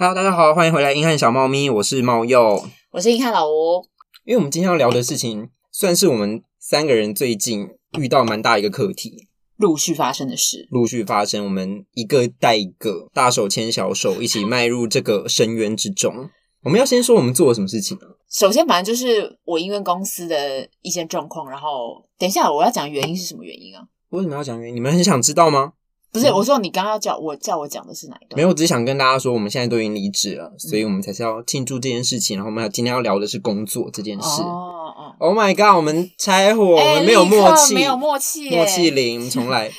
Hello，大家好，欢迎回来《硬汉小猫咪》，我是猫鼬，我是硬汉老吴。因为我们今天要聊的事情，算是我们三个人最近遇到蛮大一个课题，陆续发生的事，陆续发生，我们一个带一个，大手牵小手，一起迈入这个深渊之中。我们要先说我们做了什么事情呢？首先，反正就是我因为公司的一些状况，然后等一下我要讲原因是什么原因啊？为什么要讲原因？你们很想知道吗？不是，我说你刚刚要叫我叫我讲的是哪一段？没有，我只是想跟大家说，我们现在都已经离职了，所以我们才是要庆祝这件事情。然后我们要今天要聊的是工作这件事。哦哦，Oh my god！我们拆伙，我们没有默契，没有默契，默契零，重来。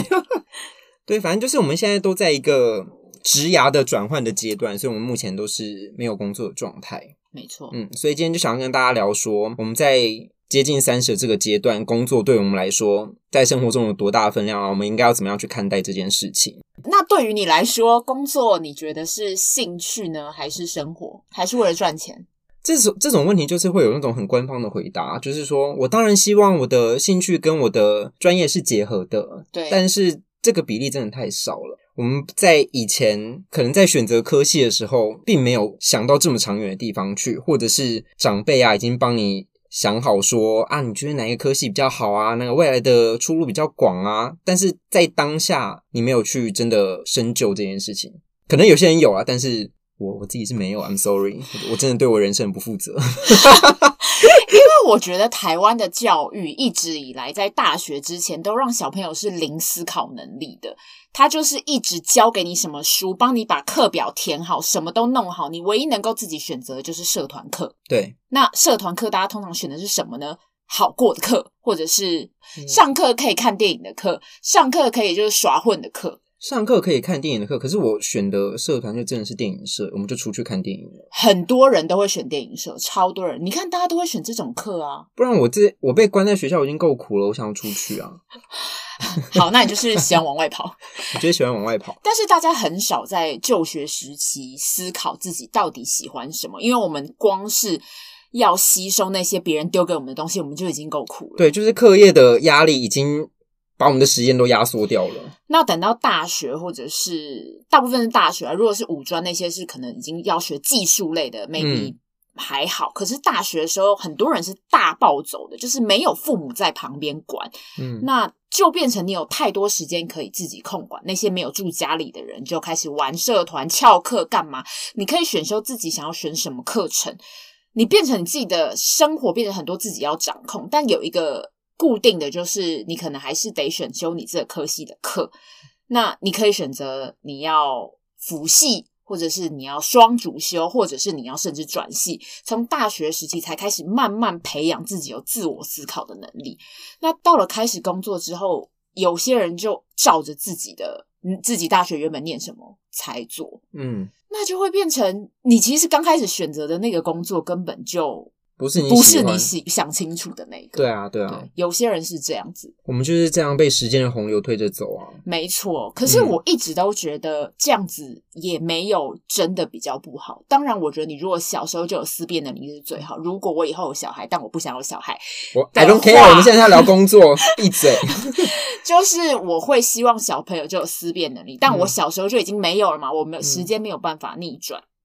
对，反正就是我们现在都在一个职涯的转换的阶段，所以我们目前都是没有工作的状态。没错，嗯，所以今天就想要跟大家聊说，我们在接近三十这个阶段，工作对我们来说，在生活中有多大的分量啊？我们应该要怎么样去看待这件事情？那对于你来说，工作你觉得是兴趣呢，还是生活，还是为了赚钱？这种这种问题就是会有那种很官方的回答，就是说我当然希望我的兴趣跟我的专业是结合的，对，但是这个比例真的太少了。我们在以前可能在选择科系的时候，并没有想到这么长远的地方去，或者是长辈啊已经帮你。想好说啊，你觉得哪一个科系比较好啊？那个未来的出路比较广啊？但是在当下，你没有去真的深究这件事情。可能有些人有啊，但是我我自己是没有。I'm sorry，我真的对我人生不负责。因为我觉得台湾的教育一直以来，在大学之前都让小朋友是零思考能力的。他就是一直教给你什么书，帮你把课表填好，什么都弄好。你唯一能够自己选择的就是社团课。对，那社团课大家通常选的是什么呢？好过的课，或者是上课可以看电影的课，上课可以就是耍混的课。上课可以看电影的课，可是我选的社团就真的是电影社，我们就出去看电影了。很多人都会选电影社，超多人。你看，大家都会选这种课啊。不然我这我被关在学校已经够苦了，我想要出去啊。好，那你就是喜欢往外跑。我觉得喜欢往外跑，但是大家很少在就学时期思考自己到底喜欢什么，因为我们光是要吸收那些别人丢给我们的东西，我们就已经够苦了。对，就是课业的压力已经。把我们的时间都压缩掉了。那等到大学，或者是大部分是大学啊，如果是五专那些，是可能已经要学技术类的，maybe 还好。嗯。可是大学的时候，很多人是大暴走的，就是没有父母在旁边管，嗯，那就变成你有太多时间可以自己控管。那些没有住家里的人，就开始玩社团、翘课干嘛？你可以选修自己想要选什么课程，你变成你自己的生活，变成很多自己要掌控。但有一个。固定的就是你可能还是得选修你这个科系的课，那你可以选择你要辅系，或者是你要双主修，或者是你要甚至转系。从大学时期才开始慢慢培养自己有自我思考的能力。那到了开始工作之后，有些人就照着自己的，嗯，自己大学原本念什么才做，嗯，那就会变成你其实刚开始选择的那个工作根本就。不是你，不是你想想清楚的那个。对啊，对啊对，有些人是这样子。我们就是这样被时间的洪流推着走啊。没错，可是我一直都觉得这样子也没有真的比较不好。当然，我觉得你如果小时候就有思辨能力是最好。如果我以后有小孩，但我不想有小孩，我 I don't care。我们现在在聊工作，闭嘴。就是我会希望小朋友就有思辨能力，但我小时候就已经没有了嘛。我们时间没有办法逆转。嗯，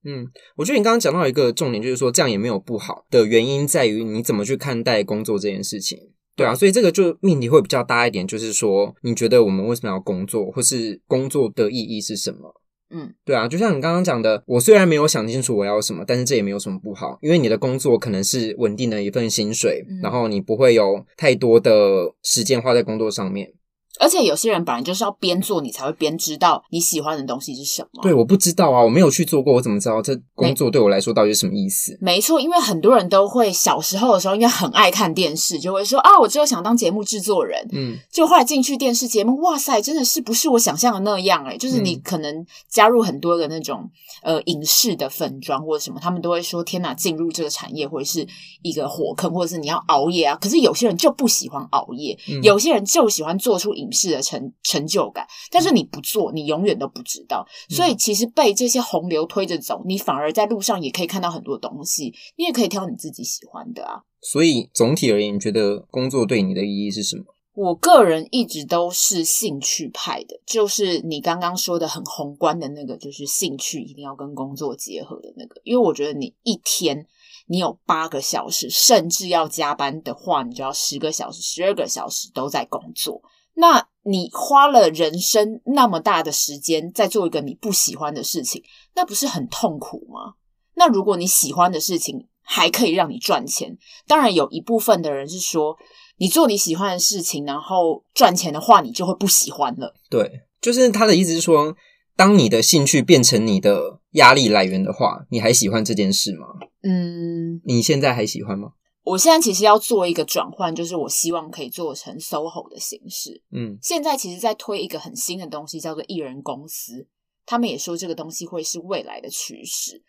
我觉得你刚刚讲到一个重点，就是说这样也没有不好的原因在于你怎么去看待工作这件事情，对啊，所以这个就命题会比较大一点，就是说你觉得我们为什么要工作，或是工作的意义是什么？嗯，对啊，就像你刚刚讲的，我虽然没有想清楚我要什么，但是这也没有什么不好，因为你的工作可能是稳定的一份薪水，嗯，然后你不会有太多的时间花在工作上面。而且有些人本来就是要边做，你才会边知道你喜欢的东西是什么。对，我不知道啊，我没有去做过，我怎么知道这工作对我来说到底是什么意思？没错，因为很多人都会小时候的时候，因为很爱看电视，就会说啊，我只有想当节目制作人。嗯，就后来进去电视节目，哇塞，真的是不是我想象的那样欸？就是你可能加入很多的那种呃影视的粉妆或者什么，他们都会说天哪，进入这个产业会是一个火坑，或者是你要熬夜啊。可是有些人就不喜欢熬夜，嗯，有些人就喜欢做出影视的成成就感，但是你不做，你永远都不知道。所以其实被这些洪流推着走，你反而在路上也可以看到很多东西，你也可以挑你自己喜欢的啊。所以总体而言，你觉得工作对你的意义是什么？我个人一直都是兴趣派的，就是你刚刚说的很宏观的那个，就是兴趣一定要跟工作结合的那个。因为我觉得你一天你有八个小时，甚至要加班的话，你就要十个小时、十二个小时都在工作。那你花了人生那么大的时间在做一个你不喜欢的事情，那不是很痛苦吗？那如果你喜欢的事情还可以让你赚钱，当然有一部分的人是说。你做你喜欢的事情，然后赚钱的话，你就会不喜欢了。对，就是他的意思是说，当你的兴趣变成你的压力来源的话，你还喜欢这件事吗？嗯，你现在还喜欢吗？我现在其实要做一个转换，就是我希望可以做成 SOHO 的形式。嗯，现在其实在推一个很新的东西，叫做艺人公司。他们也说这个东西会是未来的趋势，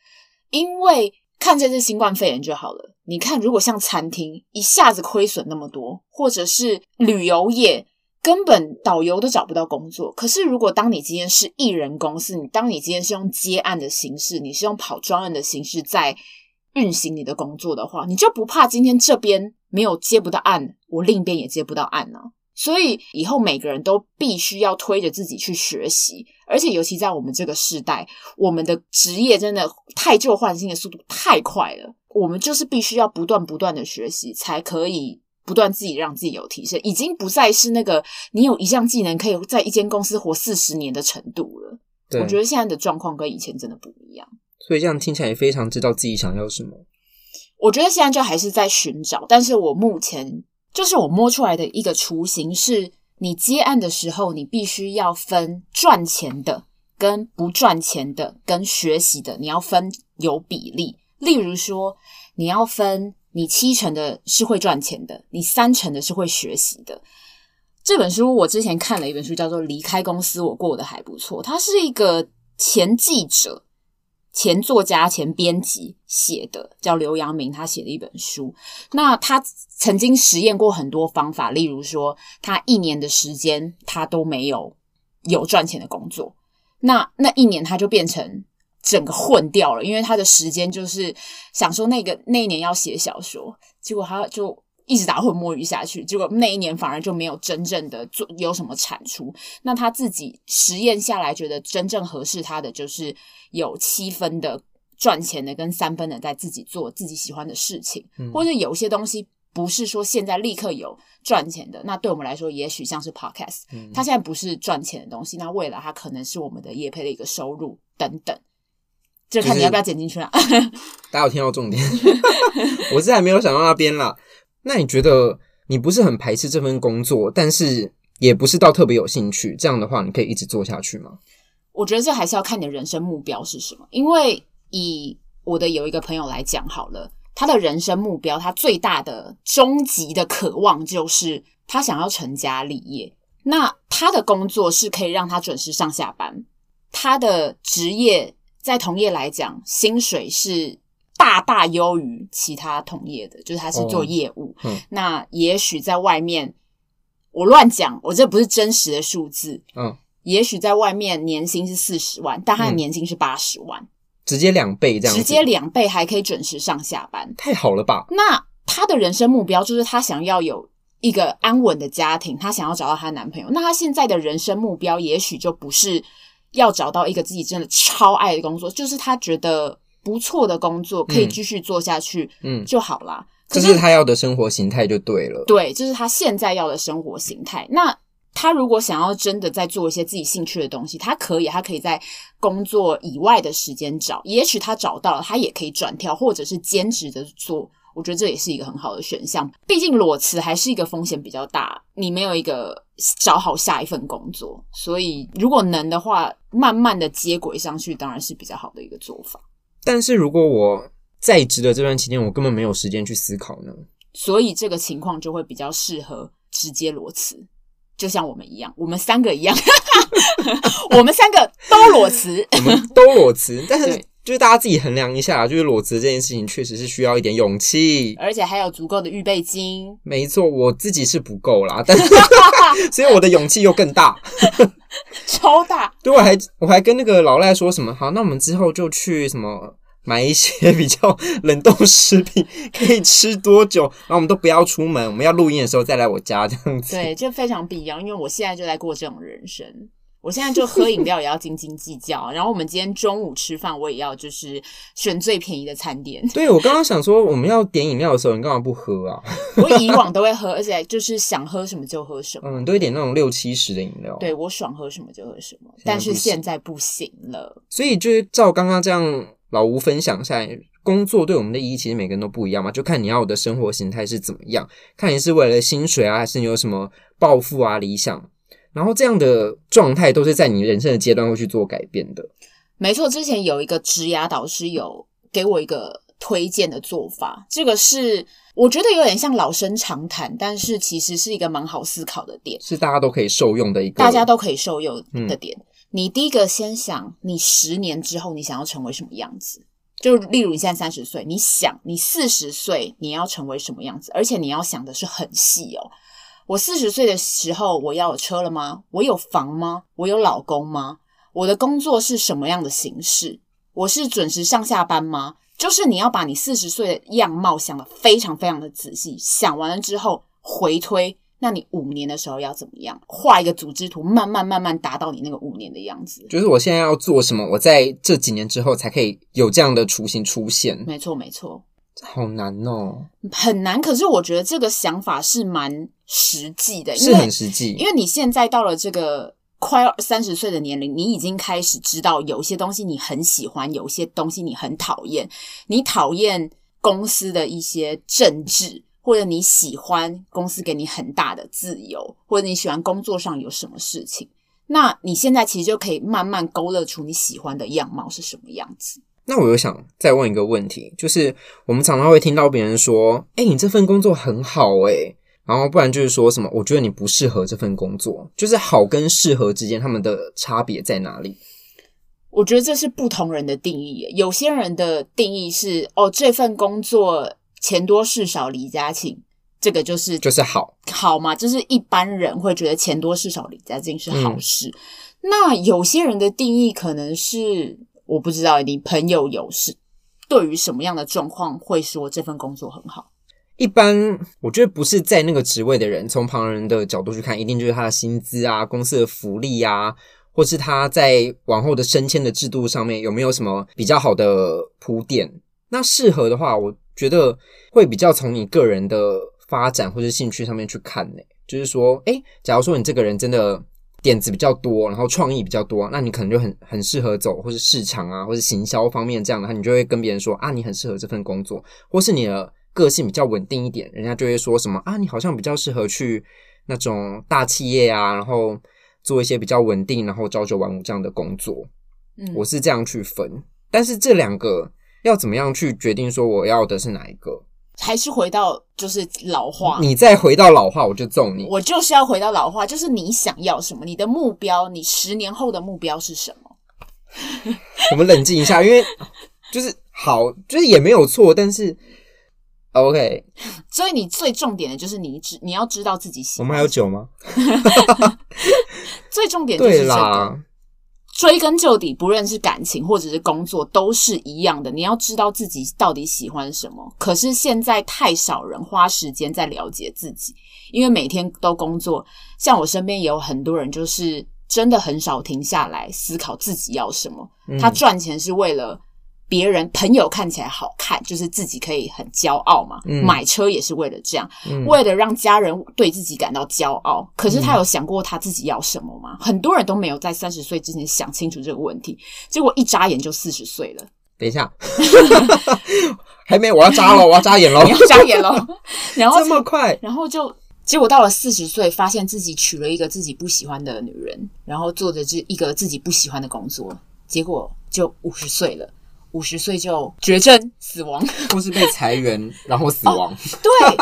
因为。看这次新冠肺炎就好了。你看，如果像餐厅一下子亏损那么多，或者是旅游业根本导游都找不到工作。可是，如果当你今天是艺人公司，你当你今天是用接案的形式，你是用跑专案的形式在运行你的工作的话，你就不怕今天这边没有接不到案，我另一边也接不到案呢？所以以后每个人都必须要推着自己去学习，而且尤其在我们这个时代，我们的职业真的汰旧换新的速度太快了。我们就是必须要不断不断的学习，才可以不断自己让自己有提升。已经不再是那个你有一项技能可以在一间公司活四十年的程度了。我觉得现在的状况跟以前真的不一样。所以这样听起来也非常知道自己想要什么。我觉得现在就还是在寻找，但是我目前。就是我摸出来的一个雏形，是你接案的时候，你必须要分赚钱的跟不赚钱的，跟学习的，你要分有比例。例如说，你要分你七成的是会赚钱的，你三成的是会学习的。这本书我之前看了一本书，叫做《离开公司我过得还不错》，他是一个前记者。前作家、前编辑写的，叫刘阳明，他写的一本书。那他曾经实验过很多方法，例如说，他一年的时间他都没有有赚钱的工作。那那一年他就变成整个混掉了，因为他的时间就是想说那个那一年要写小说，结果他就。一直打混摸鱼下去，结果那一年反而就没有真正的做有什么产出。那他自己实验下来，觉得真正合适他的就是有七分的赚钱的，跟三分的在自己做自己喜欢的事情，嗯、或者有些东西不是说现在立刻有赚钱的。那对我们来说，也许像是 Podcast，它、嗯、现在不是赚钱的东西，那未来它可能是我们的业配的一个收入等等。就看你要不要剪进去了。大家有听到重点？我是还没有想到那边啦。那你觉得你不是很排斥这份工作，但是也不是到特别有兴趣，这样的话，你可以一直做下去吗？我觉得这还是要看你的人生目标是什么。因为以我的有一个朋友来讲好了，他的人生目标，他最大的终极的渴望就是他想要成家立业。那他的工作是可以让他准时上下班，他的职业在同业来讲，薪水是。大大优于其他同业的，就是他是做业务。哦嗯、那也许在外面，我乱讲，我这不是真实的数字。嗯，也许在外面年薪是四十万，但他的年薪是八十万，直接两倍这样子，直接两倍还可以准时上下班，太好了吧？那他的人生目标就是他想要有一个安稳的家庭，她想要找到她男朋友。那她现在的人生目标，也许就不是要找到一个自己真的超爱的工作，就是她觉得。不错的工作可以继续做下去，嗯，就好啦。这是他要的生活形态就对了。对，这是他现在要的生活形态。那他如果想要真的在做一些自己兴趣的东西，他可以，他可以在工作以外的时间找。也许他找到了，他也可以转跳，或者是兼职的做。我觉得这也是一个很好的选项。毕竟裸辞还是一个风险比较大，你没有一个找好下一份工作，所以如果能的话，慢慢的接轨上去，当然是比较好的一个做法。但是如果我在职的这段期间，我根本没有时间去思考呢？所以这个情况就会比较适合直接裸辞，就像我们一样，我们三个一样，我们三个都裸辞，我们都裸辞。但是就是大家自己衡量一下，就是裸辞这件事情确实是需要一点勇气，而且还有足够的预备金。没错，我自己是不够啦，但是 所以我的勇气又更大。超大！对，我还我还跟那个老赖说什么？好，那我们之后就去什么买一些比较冷冻食品，可以吃多久？然后我们都不要出门，我们要录音的时候再来我家这样子。对，就非常必要，因为我现在就在过这种人生。我现在就喝饮料也要斤斤计较，然后我们今天中午吃饭我也要就是选最便宜的餐点。对，我刚刚想说我们要点饮料的时候，你干嘛不喝啊？我以往都会喝，而且就是想喝什么就喝什么。嗯，都会点那种六七十的饮料。对，我爽喝什么就喝什么，但是现在不行了。所以就是照刚刚这样老吴分享下来，工作对我们的意义其实每个人都不一样嘛，就看你要的生活形态是怎么样，看你是为了薪水啊，还是你有什么抱负啊、理想。然后这样的状态都是在你人生的阶段会去做改变的。没错，之前有一个职涯导师有给我一个推荐的做法，这个是我觉得有点像老生常谈，但是其实是一个蛮好思考的点，是大家都可以受用的一个，大家都可以受用的点。嗯，你第一个先想，你十年之后你想要成为什么样子？就例如你现在三十岁，你想你四十岁你要成为什么样子？而且你要想的是很细哦。我四十岁的时候，我要有车了吗？我有房吗？我有老公吗？我的工作是什么样的形式？我是准时上下班吗？就是你要把你四十岁的样貌想得非常非常的仔细，想完了之后回推，那你五年的时候要怎么样？画一个组织图，慢慢慢慢达到你那个五年的样子。就是我现在要做什么，我在这几年之后才可以有这样的雏形出现。没错，没错。好难哦，很难。可是我觉得这个想法是蛮实际的，是很实际。因为你现在到了这个快要三十岁的年龄，你已经开始知道有些东西你很喜欢，有些东西你很讨厌。你讨厌公司的一些政治，或者你喜欢公司给你很大的自由，或者你喜欢工作上有什么事情。那你现在其实就可以慢慢勾勒出你喜欢的样貌是什么样子。那我又想再问一个问题，就是我们常常会听到别人说：“诶，你这份工作很好诶。”然后不然就是说什么：“我觉得你不适合这份工作。”就是好跟适合之间，他们的差别在哪里？我觉得这是不同人的定义。有些人的定义是：“哦，这份工作钱多事少离家近，这个就是就是好好嘛。”就是一般人会觉得钱多事少离家近是好事。嗯。那有些人的定义可能是。我不知道你朋友有事对于什么样的状况会说这份工作很好？一般我觉得不是在那个职位的人，从旁人的角度去看，一定就是他的薪资啊、公司的福利啊，或是他在往后的升迁的制度上面有没有什么比较好的铺垫。那适合的话，我觉得会比较从你个人的发展或者兴趣上面去看呢。就是说，诶，假如说你这个人真的。点子比较多，然后创意比较多，那你可能就很很适合走，或是市场啊，或是行销方面这样的话，你就会跟别人说啊，你很适合这份工作，或是你的个性比较稳定一点，人家就会说什么啊，你好像比较适合去那种大企业啊，然后做一些比较稳定，然后朝九晚五这样的工作。嗯，我是这样去分，但是这两个要怎么样去决定说我要的是哪一个？还是回到就是老话，你再回到老话，我就揍你。我就是要回到老话，就是你想要什么，你的目标，你十年后的目标是什么？我们冷静一下，因为就是好，就是也没有错，但是 OK。所以你最重点的就是你知你要知道自己喜欢。我们还有酒吗？最重点就是这个。追根究底，不论是感情或者是工作，都是一样的。你要知道自己到底喜欢什么。可是现在太少人花时间在了解自己，因为每天都工作。像我身边也有很多人，就是真的很少停下来思考自己要什么。他赚钱是为了。别人朋友看起来好看，就是自己可以很骄傲嘛。嗯、买车也是为了这样，嗯、为了让家人对自己感到骄傲。可是他有想过他自己要什么吗？嗯、很多人都没有在三十岁之前想清楚这个问题，结果一眨眼就四十岁了。等一下，还没，我要扎了，我要眨眼了，你要眨眼了。然后这么快，然后就结果到了四十岁，发现自己娶了一个自己不喜欢的女人，然后做着这一个自己不喜欢的工作，结果就五十岁了。五十岁就绝症死亡，或是被裁员然后死亡。哦，对，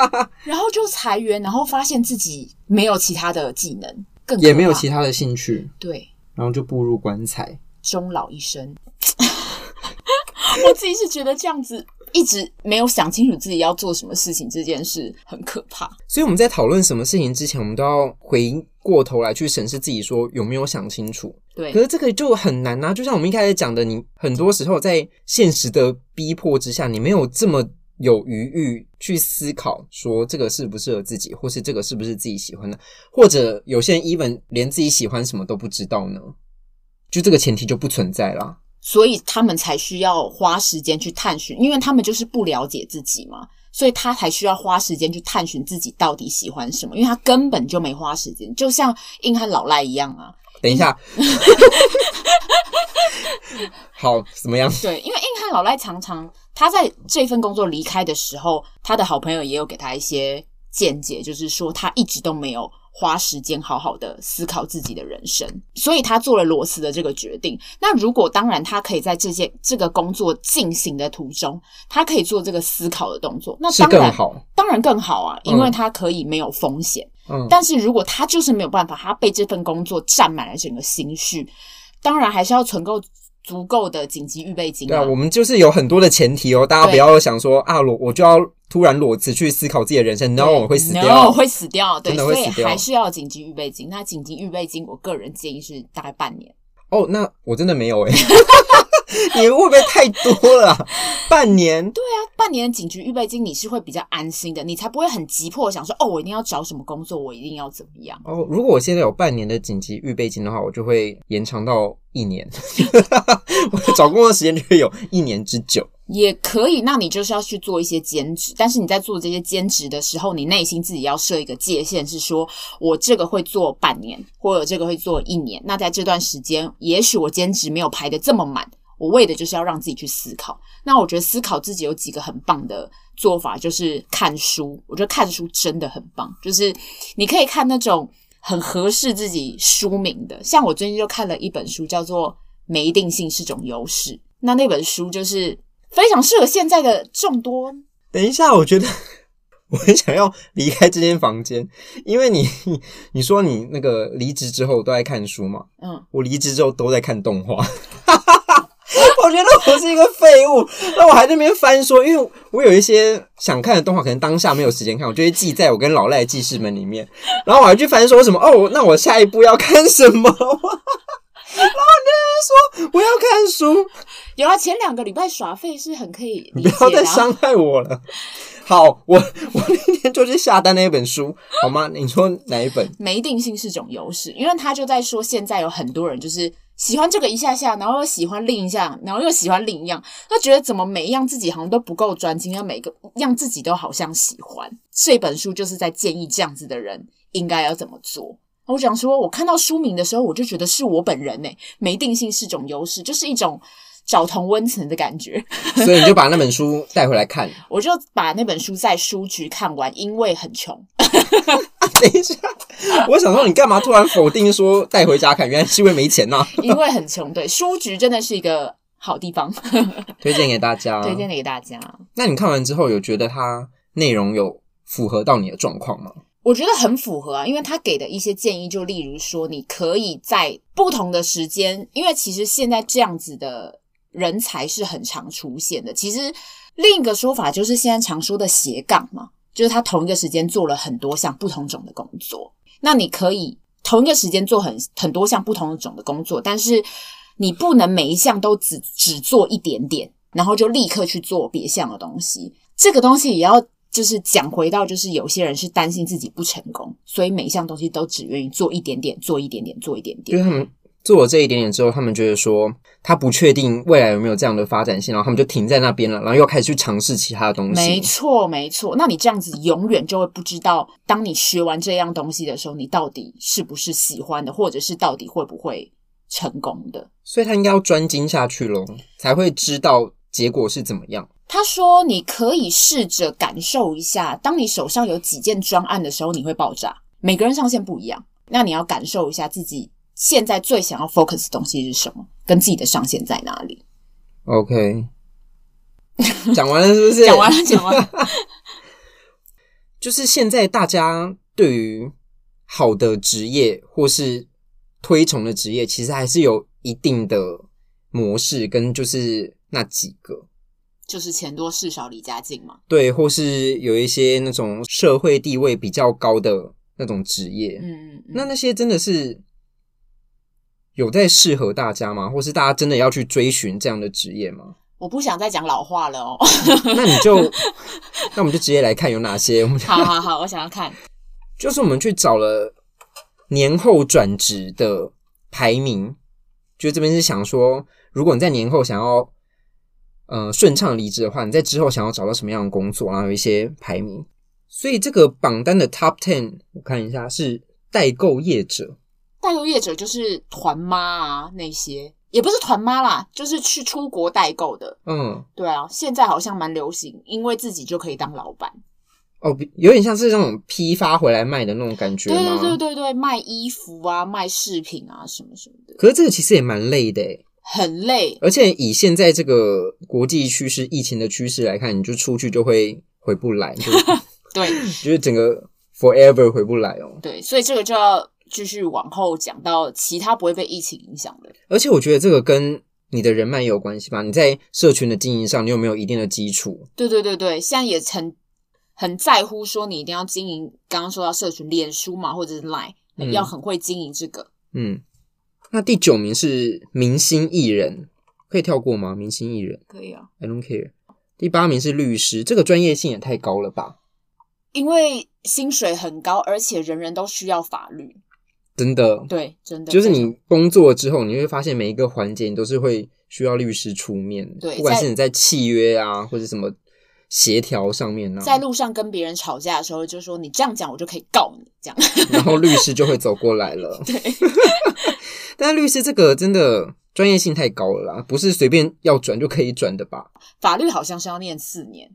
然后就裁员，然后发现自己没有其他的技能，更也没有其他的兴趣，对，然后就步入棺材，终老一生。我自己是觉得这样子一直没有想清楚自己要做什么事情，这件事很可怕。所以我们在讨论什么事情之前，我们都要回过头来去审视自己，说有没有想清楚。对，可是这个就很难啊。就像我们一开始讲的，你很多时候在现实的逼迫之下，你没有这么有余裕去思考说这个适不适合自己，或是这个是不是自己喜欢的，或者有些人 even 连自己喜欢什么都不知道呢？就这个前提就不存在啦。所以他们才需要花时间去探寻，因为他们就是不了解自己嘛，所以他才需要花时间去探寻自己到底喜欢什么，因为他根本就没花时间，就像硬汉老赖一样啊。等一下，好，怎么样？对，因为硬汉老赖常常他在这份工作离开的时候，他的好朋友也有给他一些见解，就是说他一直都没有。花时间好好的思考自己的人生，所以他做了裸辞的这个决定。那如果当然，他可以在这件这个工作进行的途中，他可以做这个思考的动作，那当然更好，当然更好啊，因为他可以没有风险。嗯，但是如果他就是没有办法，他被这份工作占满了整个心绪，当然还是要存够。足够的紧急预备金。对啊，我们就是有很多的前提哦，大家不要想说啊，我我就要突然裸辞去思考自己的人生，no，会死掉，no，会死掉，对，所以还是要紧急预备金。那紧急预备金，我个人建议是大概半年。哦，那我真的没有诶、欸 你会不会太多了？半年？对啊，半年的紧急预备金，你是会比较安心的，你才不会很急迫想说，哦，我一定要找什么工作，我一定要怎么样。哦，如果我现在有半年的紧急预备金的话，我就会延长到一年，我找工作的时间就会有一年之久。也可以，那你就是要去做一些兼职，但是你在做这些兼职的时候，你内心自己要设一个界限，是说我这个会做半年，或者这个会做一年。那在这段时间，也许我兼职没有排的这么满。我为的就是要让自己去思考。那我觉得思考自己有几个很棒的做法，就是看书。我觉得看书真的很棒，就是你可以看那种很合适自己书名的。像我最近就看了一本书，叫做《没定性是种优势》。那那本书就是非常适合现在的众多。等一下，我觉得我很想要离开这间房间，因为你你说你那个离职之后都在看书嘛？嗯，我离职之后都在看动画。我觉得我是一个废物，那我还在那边翻说，因为我有一些想看的动画，可能当下没有时间看，我就会记在我跟老赖的记事本里面。然后我还去翻说什么哦，那我下一步要看什么？然后那边说我要看书。有啊，前两个礼拜耍废是很可以，你不要再伤害我了。好，我我那天就去下单那一本书，好吗？你说哪一本？没定性是种优势，因为他就在说，现在有很多人就是。喜欢这个一下下，然后又喜欢另一下，然后又喜欢另一样，他觉得怎么每一样自己好像都不够专精，要每个样自己都好像喜欢。这本书就是在建议这样子的人应该要怎么做。我想说，我看到书名的时候，我就觉得是我本人诶，没定性是种优势，就是一种找同温层的感觉。所以你就把那本书带回来看。我就把那本书在书局看完，因为很穷。等一下，我想说，你干嘛突然否定说带回家看？原来是因为没钱呐、啊。因为很穷，对，书局真的是一个好地方，推荐给大家。推荐给大家。那你看完之后，有觉得它内容有符合到你的状况吗？我觉得很符合啊，因为他给的一些建议，就例如说，你可以在不同的时间，因为其实现在这样子的人才是很常出现的。其实另一个说法就是现在常说的斜杠嘛。就是他同一个时间做了很多项不同种的工作，那你可以同一个时间做很很多项不同种的工作，但是你不能每一项都只只做一点点，然后就立刻去做别项的东西。这个东西也要就是讲回到，就是有些人是担心自己不成功，所以每一项东西都只愿意做一点点，做一点点，做一点点。做了这一点点之后，他们觉得说他不确定未来有没有这样的发展性，然后他们就停在那边了，然后又开始去尝试其他的东西。没错，没错。那你这样子永远就会不知道，当你学完这样东西的时候，你到底是不是喜欢的，或者是到底会不会成功的。所以他应该要专精下去咯，才会知道结果是怎么样。他说：“你可以试着感受一下，当你手上有几件专案的时候，你会爆炸。每个人上限不一样，那你要感受一下自己。”现在最想要 focus 的东西是什么？跟自己的上限在哪里？OK，讲完了是不是？讲完了，讲完了。就是现在大家对于好的职业或是推崇的职业，其实还是有一定的模式，跟就是那几个，就是钱多事少离家近嘛。对，或是有一些那种社会地位比较高的那种职业。嗯，嗯嗯，那那些真的是。有在适合大家吗？或是大家真的要去追寻这样的职业吗？我不想再讲老话了哦。那你就，那我们就直接来看有哪些。我们好好好，我想要看，就是我们去找了年后转职的排名，就这边是想说，如果你在年后想要呃顺畅离职的话，你在之后想要找到什么样的工作，然后有一些排名。所以这个榜单的 Top Ten，我看一下是代购业者。代购业者就是团妈啊，那些也不是团妈啦，就是去出国代购的。嗯，对啊，现在好像蛮流行，因为自己就可以当老板。哦，有点像是那种批发回来卖的那种感觉吗？对对对对对，卖衣服啊，卖饰品啊，什么什么的。可是这个其实也蛮累的诶，很累。而且以现在这个国际趋势、疫情的趋势来看，你就出去就会回不来，就 对，就是整个 forever 回不来哦。对，所以这个就要。继续往后讲到其他不会被疫情影响的，而且我觉得这个跟你的人脉也有关系吧？你在社群的经营上，你有没有一定的基础？对对对对，现在也很很在乎说你一定要经营。刚刚说到社群，脸书嘛，或者是 Line，嗯，要很会经营这个。嗯，那第九名是明星艺人，可以跳过吗？明星艺人可以啊，I don't care。第八名是律师，这个专业性也太高了吧？因为薪水很高，而且人人都需要法律。真的，对，真的，就是你工作之后，你会发现每一个环节你都是会需要律师出面，对，不管是你在契约啊，或者什么协调上面呢、啊，在路上跟别人吵架的时候，就说你这样讲，我就可以告你，这样，然后律师就会走过来了。对，但是律师这个真的专业性太高了啦，不是随便要转就可以转的吧？法律好像是要念四年。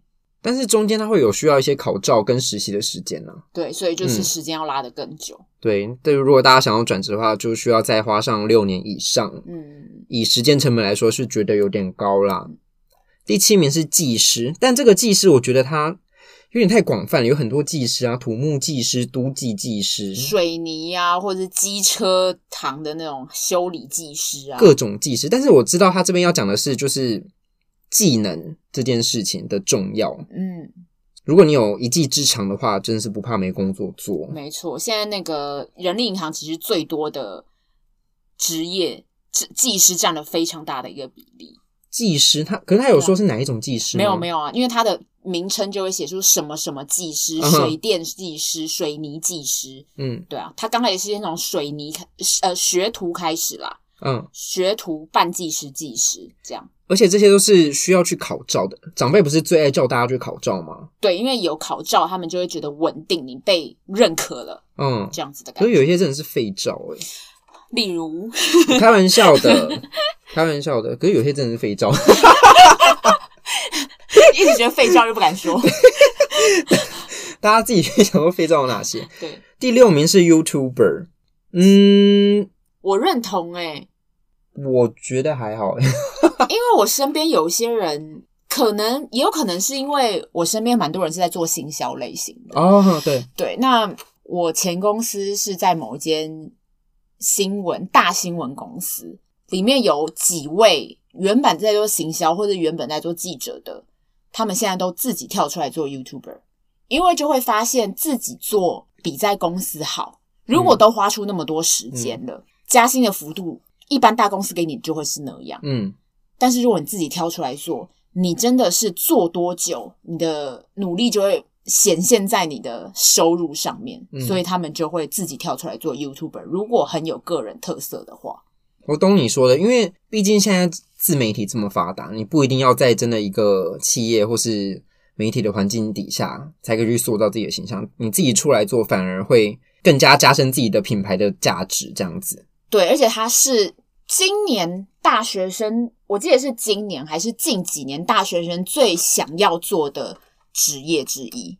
但是中间它会有需要一些考照跟实习的时间呢、啊。对，所以就是时间要拉得更久。嗯、对，对，如果大家想要转职的话，就需要再花上六年以上。嗯，以时间成本来说，是觉得有点高啦。第七名是技师，但这个技师我觉得他有点太广泛了，有很多技师啊，土木技师、都计技师、水泥啊，或者是机车行的那种修理技师啊，各种技师。但是我知道他这边要讲的是，就是。技能这件事情的重要，嗯，如果你有一技之长的话，真的是不怕没工作做。没错，现在那个人力银行其实最多的职业，技技师占了非常大的一个比例。技师他，可是他有说是哪一种技师？没有没有啊，因为他的名称就会写出什么什么技师，水电技师、水泥技师。嗯，对啊，他刚开始是那种水泥呃学徒开始啦，嗯，学徒半技师、技师这样。而且这些都是需要去考照的，长辈不是最爱叫大家去考照吗？对，因为有考照，他们就会觉得稳定，你被认可了，嗯，这样子的感觉。所以有一些真的是废照诶、欸、例如 开玩笑的，开玩笑的，可是有些真的是废照，一直觉得废照又不敢说，大家自己去想说废照有哪些？对，第六名是 YouTuber，嗯，我认同哎、欸我觉得还好，因为我身边有一些人，可能也有可能是因为我身边蛮多人是在做行销类型的哦。对对，那我前公司是在某一间新闻大新闻公司，里面有几位原本在做行销或者原本在做记者的，他们现在都自己跳出来做 YouTuber，因为就会发现自己做比在公司好。如果都花出那么多时间了，加薪的幅度。一般大公司给你就会是那样，嗯，但是如果你自己挑出来做，你真的是做多久，你的努力就会显现在你的收入上面，嗯，所以他们就会自己跳出来做 YouTuber。如果很有个人特色的话，我懂你说的，因为毕竟现在自媒体这么发达，你不一定要在真的一个企业或是媒体的环境底下才可以去塑造自己的形象，你自己出来做反而会更加加深自己的品牌的价值，这样子。对，而且他是今年大学生，我记得是今年还是近几年大学生最想要做的职业之一。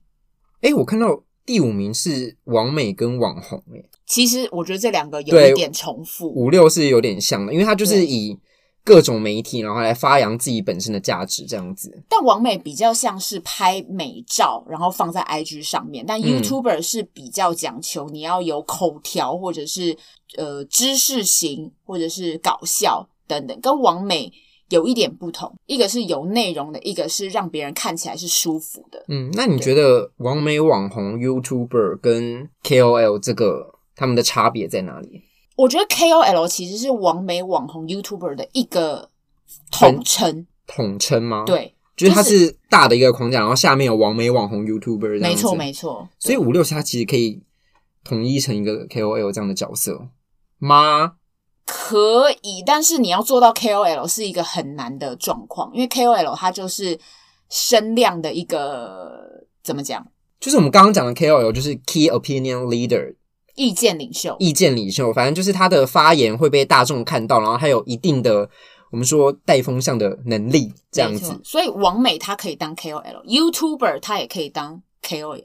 诶，我看到第五名是网美跟网红，哎，其实我觉得这两个有一点重复，五六是有点像的，因为他就是以。各种媒体，然后来发扬自己本身的价值，这样子。但王美比较像是拍美照，然后放在 IG 上面。但 YouTuber 是比较讲求你要有口条，或者是呃知识型，或者是搞笑等等，跟王美有一点不同。一个是有内容的，一个是让别人看起来是舒服的。嗯，那你觉得网美、网红、YouTuber 跟 KOL 这个他们的差别在哪里？我觉得 KOL 其实是网美网红 YouTuber 的一个统称，统称吗？对，就是它是大的一个框架，然后下面有网美网红 YouTuber，没错没错。所以五六七它其实可以统一成一个 KOL 这样的角色吗？可以，但是你要做到 KOL 是一个很难的状况，因为 KOL 它就是声量的一个怎么讲？就是我们刚刚讲的 KOL，就是 Key Opinion Leader，意见领袖，意见领袖，反正就是他的发言会被大众看到，然后他有一定的我们说带风向的能力，这样子。所以王美他可以当 KOL，YouTuber 他也可以当 KOL。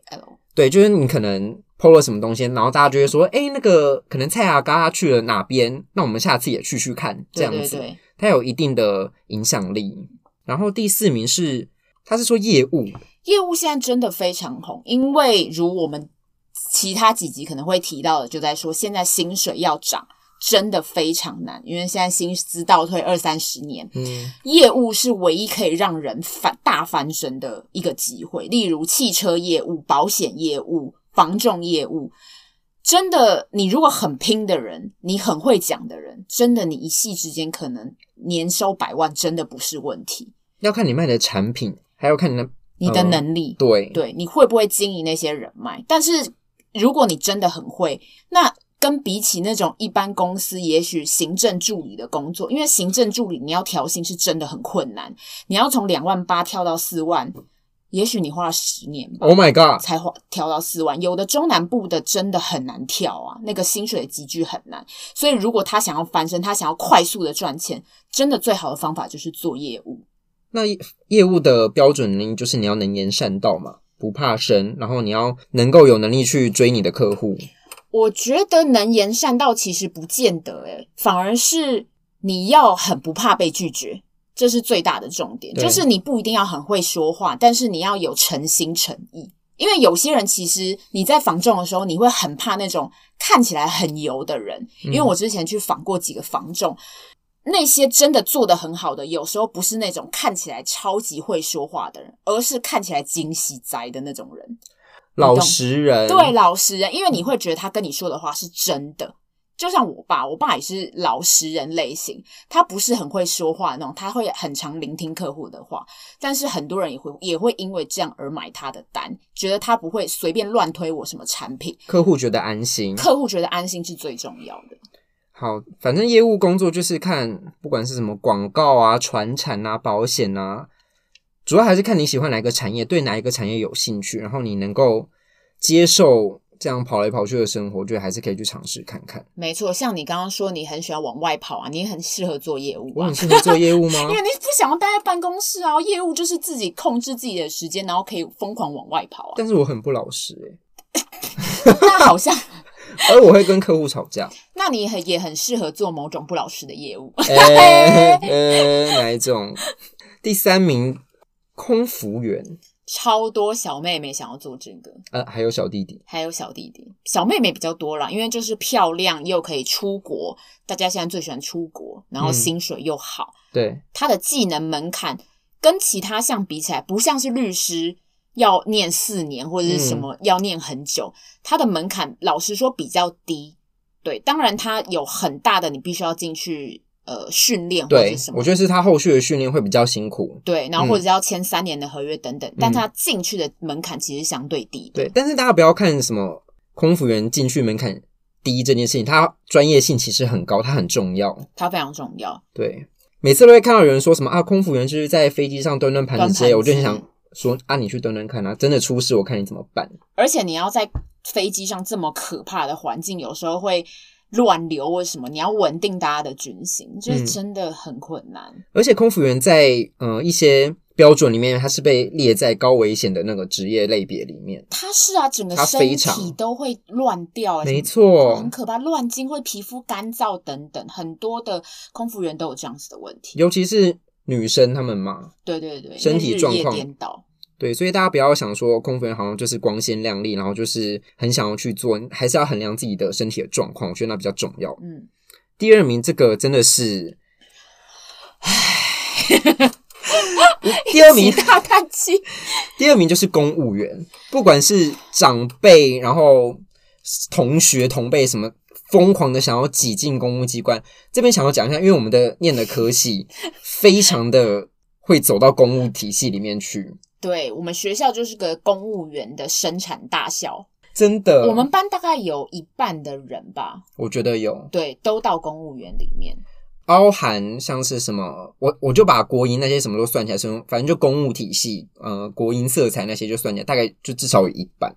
对，就是你可能 PO 了什么东西，然后大家就会说，哎，那个可能蔡阿嘎他去了哪边，那我们下次也去去看，这样子。他有一定的影响力。然后第四名是，他是说业务。业务现在真的非常红，因为如我们其他几集可能会提到的，就在说现在薪水要涨真的非常难，因为现在薪资倒退二三十年，嗯，业务是唯一可以让人翻大翻身的一个机会。例如汽车业务、保险业务、房仲业务，真的，你如果很拼的人，你很会讲的人，真的，你一夕之间可能年收百万，真的不是问题。要看你卖的产品，还要看你的。你的能力，嗯、对对，你会不会经营那些人脉？但是如果你真的很会，那跟比起那种一般公司，也许行政助理的工作，因为行政助理你要调薪是真的很困难，你要从两万八跳到四万，也许你花了十年吧。Oh my god，才花调到四万，有的中南部的真的很难跳啊，那个薪水的集聚很难。所以如果他想要翻身，他想要快速的赚钱，真的最好的方法就是做业务。那业务的标准呢，就是你要能言善道嘛，不怕生，然后你要能够有能力去追你的客户。我觉得能言善道其实不见得，诶，反而是你要很不怕被拒绝，这是最大的重点。就是你不一定要很会说话，但是你要有诚心诚意。因为有些人其实你在房仲的时候，你会很怕那种看起来很油的人。因为我之前去访过几个房仲。那些真的做的很好的，有时候不是那种看起来超级会说话的人，而是看起来惊喜宅的那种人，老实人。对，老实人，因为你会觉得他跟你说的话是真的。就像我爸，我爸也是老实人类型，他不是很会说话那种，他会很常聆听客户的话，但是很多人也会也会因为这样而买他的单，觉得他不会随便乱推我什么产品，客户觉得安心，客户觉得安心是最重要的。好，反正业务工作就是看，不管是什么广告啊、传产啊、保险啊，主要还是看你喜欢哪个产业，对哪一个产业有兴趣，然后你能够接受这样跑来跑去的生活，我觉得还是可以去尝试看看。没错，像你刚刚说你很喜欢往外跑啊，你也很适合做业务啊。我很适合做业务吗？因为你不想要待在办公室啊，业务就是自己控制自己的时间，然后可以疯狂往外跑啊。但是我很不老实欸，那好像。而我会跟客户吵架，那你很也很适合做某种不老实的业务。呃、欸，哪一种？第三名，空服员，超多小妹妹想要做这个。呃，还有小弟弟，还有小弟弟，小妹妹比较多啦，因为就是漂亮又可以出国，大家现在最喜欢出国，然后薪水又好。嗯、对，他的技能门槛跟其他项比起来，不像是律师。要念四年或者是什么，要念很久，它、嗯、的门槛老实说比较低。对，当然它有很大的，你必须要进去呃训练或者什么。我觉得是他后续的训练会比较辛苦。对，然后或者是要签三年的合约等等，嗯、但他进去的门槛其实相对低。对，但是大家不要看什么空服员进去门槛低这件事情，它专业性其实很高，它很重要，它非常重要。对，每次都会看到有人说什么啊，空服员就是在飞机上端端盘子之类，我就很想。说啊，你去蹲蹲看啊，真的出事，我看你怎么办。而且你要在飞机上这么可怕的环境，有时候会乱流，为什么？你要稳定大家的军心，就是真的很困难。嗯、而且空服员在呃一些标准里面，他是被列在高危险的那个职业类别里面。他是啊，整个身体都会乱掉，没错，很可怕，乱经会皮肤干燥等等，很多的空服员都有这样子的问题，尤其是。女生她们嘛，对对对，身体状况颠倒，对，所以大家不要想说空服员好像就是光鲜亮丽，然后就是很想要去做，还是要衡量自己的身体的状况，我觉得那比较重要。嗯，第二名这个真的是，唉，第二名大叹气，第二名就是公务员，不管是长辈，然后同学同辈什么。疯狂的想要挤进公务机关。这边想要讲一下，因为我们的念的科系非常的会走到公务体系里面去。对，我们学校就是个公务员的生产大校，真的。我们班大概有一半的人吧，我觉得有，对，都到公务员里面。包含像是什么，我我就把国营那些什么都算起来，什么反正就公务体系，呃，国营色彩那些就算起来，大概就至少有一半。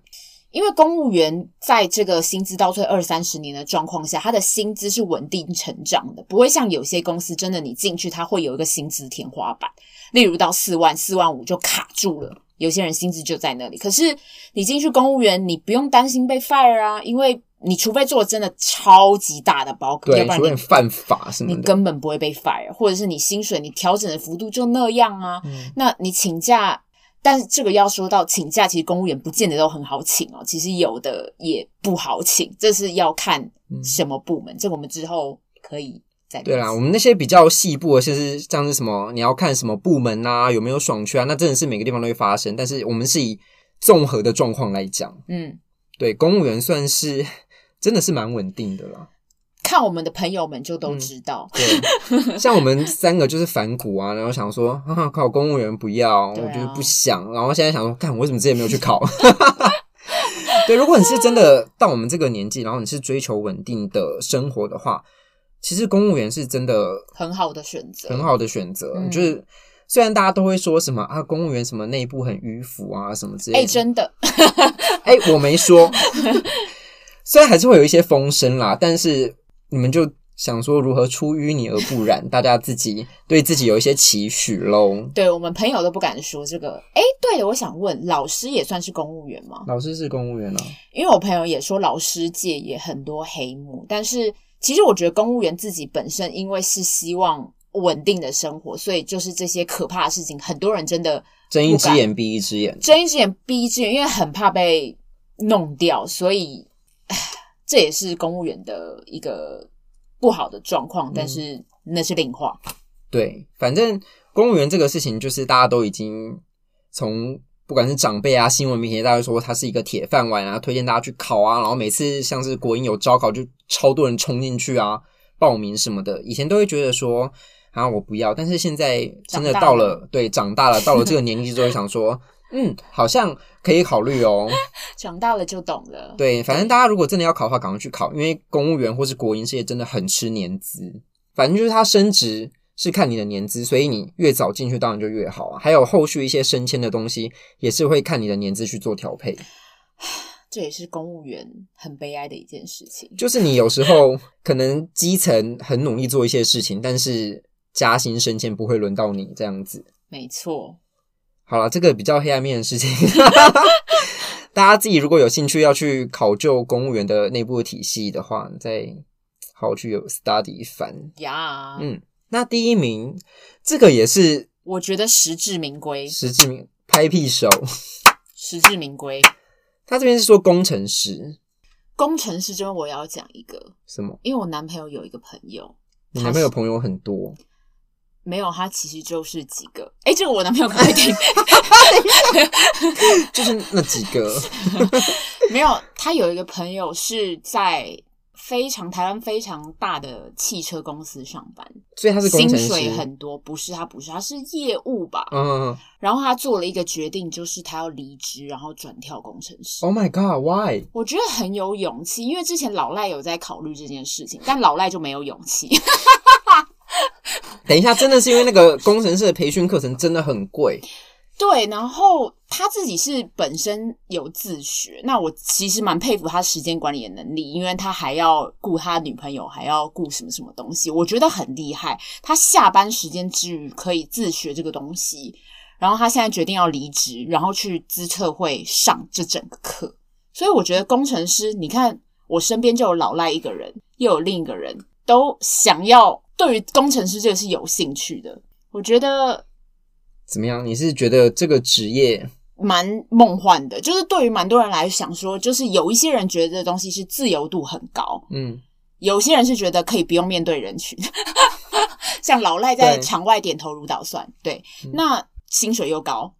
因为公务员在这个薪资倒退二三十年的状况下，他的薪资是稳定成长的，不会像有些公司真的你进去，他会有一个薪资天花板，例如到四万、四万五就卡住了，有些人薪资就在那里。可是你进去公务员，你不用担心被 fire 啊，因为。你除非做真的超级大的包裹，要不然你犯法什么的，你根本不会被 fire，或者是你薪水你调整的幅度就那样啊。嗯、那你请假，但是这个要说到请假，其实公务员不见得都很好请哦。其实有的也不好请，这是要看什么部门。嗯、这个我们之后可以再对啦。我们那些比较细部的，就是像是什么你要看什么部门啊，有没有爽缺啊，那真的是每个地方都会发生。但是我们是以综合的状况来讲，嗯，对，公务员算是。真的是蛮稳定的啦，看我们的朋友们就都知道。嗯、对，像我们三个就是反骨啊，然后想说啊，考公务员不要，啊、我觉得不想。然后现在想说，看我为什么之前没有去考？对，如果你是真的 到我们这个年纪，然后你是追求稳定的生活的话，其实公务员是真的很好的选择，很好的选择。嗯、就是虽然大家都会说什么啊，公务员什么内部很迂腐啊，什么之类的。哎，真的，哎，我没说。虽然还是会有一些风声啦，但是你们就想说如何出淤泥而不染，大家自己对自己有一些期许喽。对，我们朋友都不敢说这个。诶，对了，我想问，老师也算是公务员吗？老师是公务员啊，因为我朋友也说老师界也很多黑幕，但是其实我觉得公务员自己本身因为是希望稳定的生活，所以就是这些可怕的事情，很多人真的睁一只眼闭一只眼，睁一只眼闭一只眼，因为很怕被弄掉，所以。这也是公务员的一个不好的状况，但是那是另话。嗯，对，反正公务员这个事情，就是大家都已经从不管是长辈啊、新闻媒体，大家都说他是一个铁饭碗啊，推荐大家去考啊。然后每次像是国营有招考，就超多人冲进去啊，报名什么的。以前都会觉得说啊，我不要，但是现在真的到了，了对，长大了，到了这个年纪之后，想说。嗯，好像可以考虑哦。长大了就懂了。对，反正大家如果真的要考的话，赶快去考，因为公务员或是国营事业真的很吃年资。反正就是他升职是看你的年资，所以你越早进去当然就越好啊。还有后续一些升迁的东西，也是会看你的年资去做调配。这也是公务员很悲哀的一件事情。就是你有时候可能基层很努力做一些事情，但是加薪升迁不会轮到你这样子。没错。好了，这个比较黑暗面的事情，大家自己如果有兴趣要去考究公务员的内部的体系的话，再好好去有 study 一番呀。嗯，那第一名这个也是，我觉得实至名归，实至名拍屁手，实至名归。他这边是说工程师，工程师这边我要讲一个什么？因为我男朋友有一个朋友，你男朋友朋友很多。没有，他其实就是几个。哎，这个我男朋友可能会听，就是那几个。没有，他有一个朋友是在非常台湾非常大的汽车公司上班，所以他是薪水很多。不是，他不是，他是业务吧？嗯。然后他做了一个决定，就是他要离职，然后转跳工程师。Oh my god，why？我觉得很有勇气，因为之前老赖有在考虑这件事情，但老赖就没有勇气。等一下，真的是因为那个工程师的培训课程真的很贵。对，然后他自己是本身有自学，那我其实蛮佩服他时间管理的能力，因为他还要顾他女朋友，还要顾什么什么东西，我觉得很厉害。他下班时间之余可以自学这个东西，然后他现在决定要离职，然后去资策会上这整个课。所以我觉得工程师，你看我身边就有老赖一个人，又有另一个人，都想要。对于工程师这个是有兴趣的，我觉得怎么样？你是觉得这个职业蛮梦幻的？就是对于蛮多人来想说，就是有一些人觉得这东西是自由度很高，嗯，有些人是觉得可以不用面对人群，像老赖在场外点头如捣蒜，对，对，那薪水又高，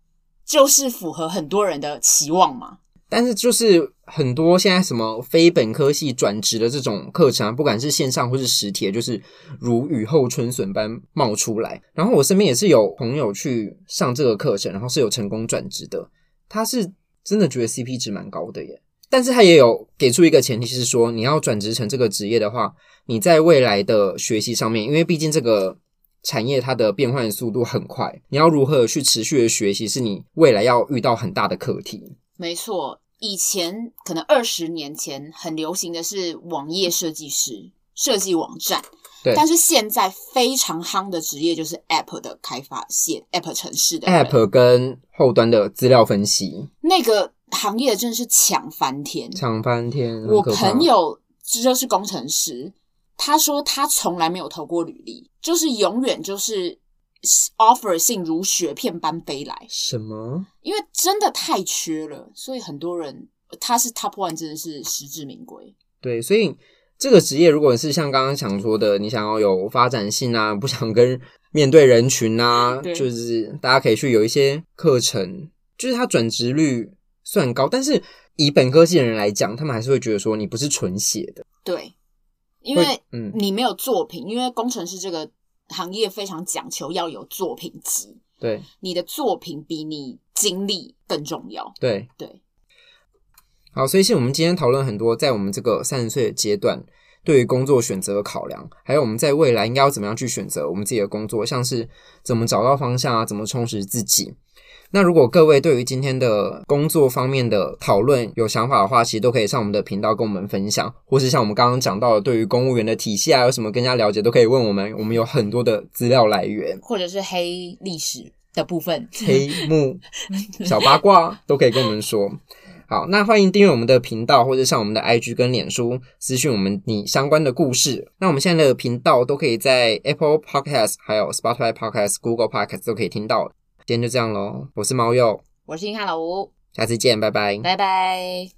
就是符合很多人的期望嘛。但是就是很多现在什么非本科系转职的这种课程啊，不管是线上或是实体，就是如雨后春笋般冒出来。然后我身边也是有朋友去上这个课程，然后是有成功转职的。他是真的觉得 CP 值蛮高的耶。但是他也有给出一个前提是说，你要转职成这个职业的话，你在未来的学习上面，因为毕竟这个产业它的变换速度很快，你要如何去持续的学习，是你未来要遇到很大的课题。没错，以前可能二十年前很流行的是网页设计师，设计网站。对。但是现在非常夯的职业就是 App 的开发，写 App 城市的 App 跟后端的资料分析。那个。行业真的是抢翻天，抢翻天！我朋友就是工程师，他说他从来没有投过履历，就是永远就是 offer 信如雪片般飞来。什么？因为真的太缺了，所以很多人他是 top one，真的是实至名归。对，所以这个职业，如果是像刚刚想说的，你想要有发展性啊，不想跟 面对人群啊，就是大家可以去有一些课程，就是他转职率。算高，但是以本科系的人来讲，他们还是会觉得说你不是纯写的。对，因为嗯，你没有作品，嗯，因为工程师这个行业非常讲求要有作品集。对，你的作品比你经历更重要。对对。好，所以是我们今天讨论很多，在我们这个三十岁的阶段，对于工作选择的考量，还有我们在未来应该要怎么样去选择我们自己的工作，像是怎么找到方向啊，怎么充实自己。那如果各位对于今天的工作方面的讨论有想法的话，其实都可以上我们的频道跟我们分享，或是像我们刚刚讲到的，对于公务员的体系啊，有什么更加了解，都可以问我们。我们有很多的资料来源，或者是黑历史的部分、黑幕、小八卦都可以跟我们说。好，那欢迎订阅我们的频道，或者上我们的 IG 跟脸书私讯我们你相关的故事。那我们现在的频道都可以在 Apple Podcast、还有 Spotify Podcast、Google Podcast 都可以听到。今天就这样喽，我是猫鼬，我是硬汉老吴，下次见，拜拜，拜拜。